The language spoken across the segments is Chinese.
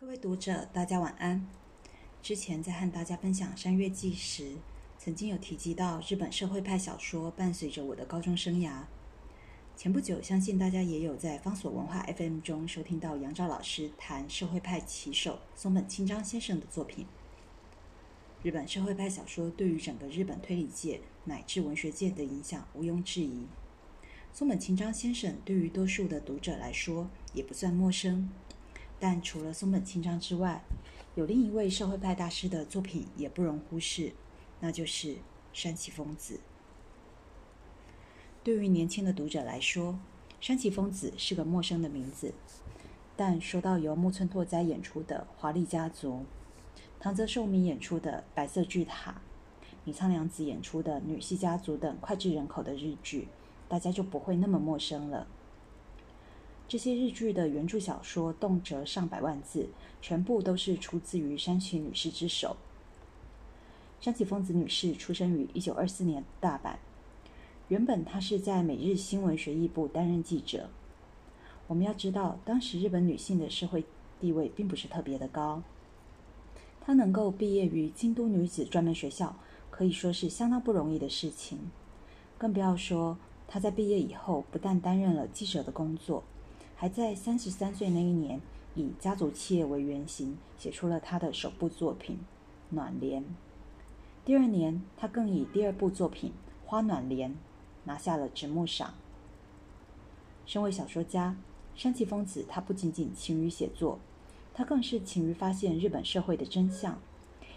各位读者，大家晚安。之前在和大家分享《山月记》时，曾经有提及到日本社会派小说伴随着我的高中生涯。前不久，相信大家也有在方所文化 FM 中收听到杨照老师谈社会派旗手松本清张先生的作品。日本社会派小说对于整个日本推理界乃至文学界的影响毋庸置疑。松本清张先生对于多数的读者来说也不算陌生。但除了松本清张之外，有另一位社会派大师的作品也不容忽视，那就是山崎丰子。对于年轻的读者来说，山崎丰子是个陌生的名字。但说到由木村拓哉演出的《华丽家族》，唐泽寿明演出的《白色巨塔》，米仓凉子演出的《女系家族》等脍炙人口的日剧，大家就不会那么陌生了。这些日剧的原著小说动辄上百万字，全部都是出自于山崎女士之手。山崎丰子女士出生于一九二四年大阪，原本她是在每日新闻学艺部担任记者。我们要知道，当时日本女性的社会地位并不是特别的高。她能够毕业于京都女子专门学校，可以说是相当不容易的事情。更不要说她在毕业以后，不但担任了记者的工作。还在三十三岁那一年，以家族企业为原型，写出了他的首部作品《暖帘》。第二年，他更以第二部作品《花暖帘》拿下了直木赏。身为小说家，山崎丰子他不仅仅勤于写作，他更是勤于发现日本社会的真相，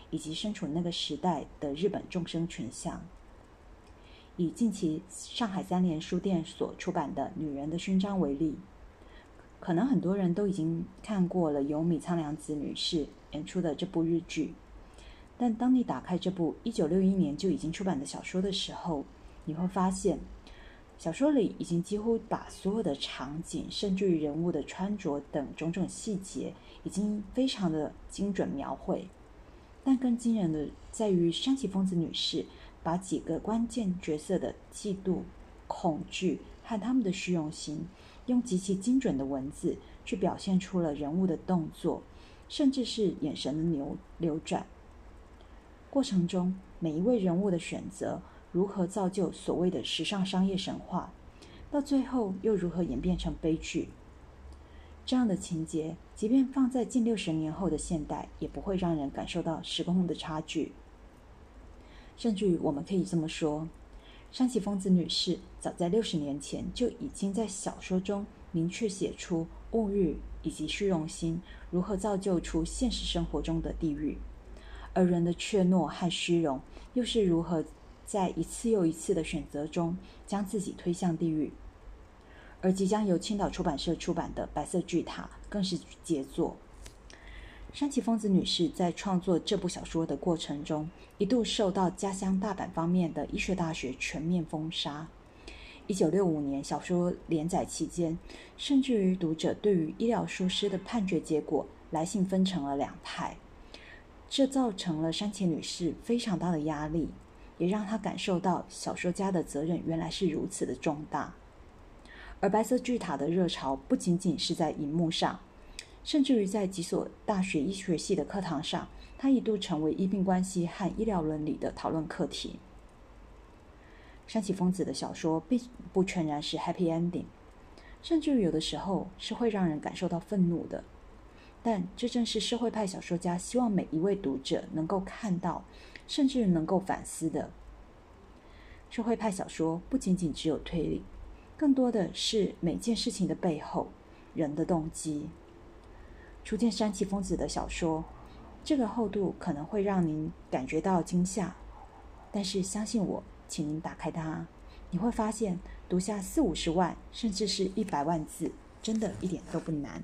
以及身处那个时代的日本众生群像。以近期上海三联书店所出版的《女人的勋章》为例。可能很多人都已经看过了由米仓凉子女士演出的这部日剧，但当你打开这部一九六一年就已经出版的小说的时候，你会发现，小说里已经几乎把所有的场景，甚至于人物的穿着等种种细节，已经非常的精准描绘。但更惊人的在于山崎丰子女士把几个关键角色的嫉妒、恐惧和他们的虚荣心。用极其精准的文字去表现出了人物的动作，甚至是眼神的流流转。过程中每一位人物的选择，如何造就所谓的时尚商业神话，到最后又如何演变成悲剧？这样的情节，即便放在近六十年后的现代，也不会让人感受到时空的差距。甚至于，我们可以这么说。山崎丰子女士早在六十年前就已经在小说中明确写出物欲以及虚荣心如何造就出现实生活中的地狱，而人的怯懦和虚荣又是如何在一次又一次的选择中将自己推向地狱。而即将由青岛出版社出版的《白色巨塔》更是杰作。山崎丰子女士在创作这部小说的过程中，一度受到家乡大阪方面的医学大学全面封杀。一九六五年小说连载期间，甚至于读者对于医疗疏失的判决结果来信分成了两派，这造成了山崎女士非常大的压力，也让她感受到小说家的责任原来是如此的重大。而白色巨塔的热潮不仅仅是在荧幕上。甚至于在几所大学医学系的课堂上，他一度成为医病关系和医疗伦理的讨论课题。山崎丰子的小说并不全然是 happy ending，甚至于有的时候是会让人感受到愤怒的。但这正是社会派小说家希望每一位读者能够看到，甚至能够反思的。社会派小说不仅仅只有推理，更多的是每件事情的背后人的动机。初见山崎丰子的小说，这个厚度可能会让您感觉到惊吓，但是相信我，请您打开它，你会发现读下四五十万甚至是一百万字，真的一点都不难。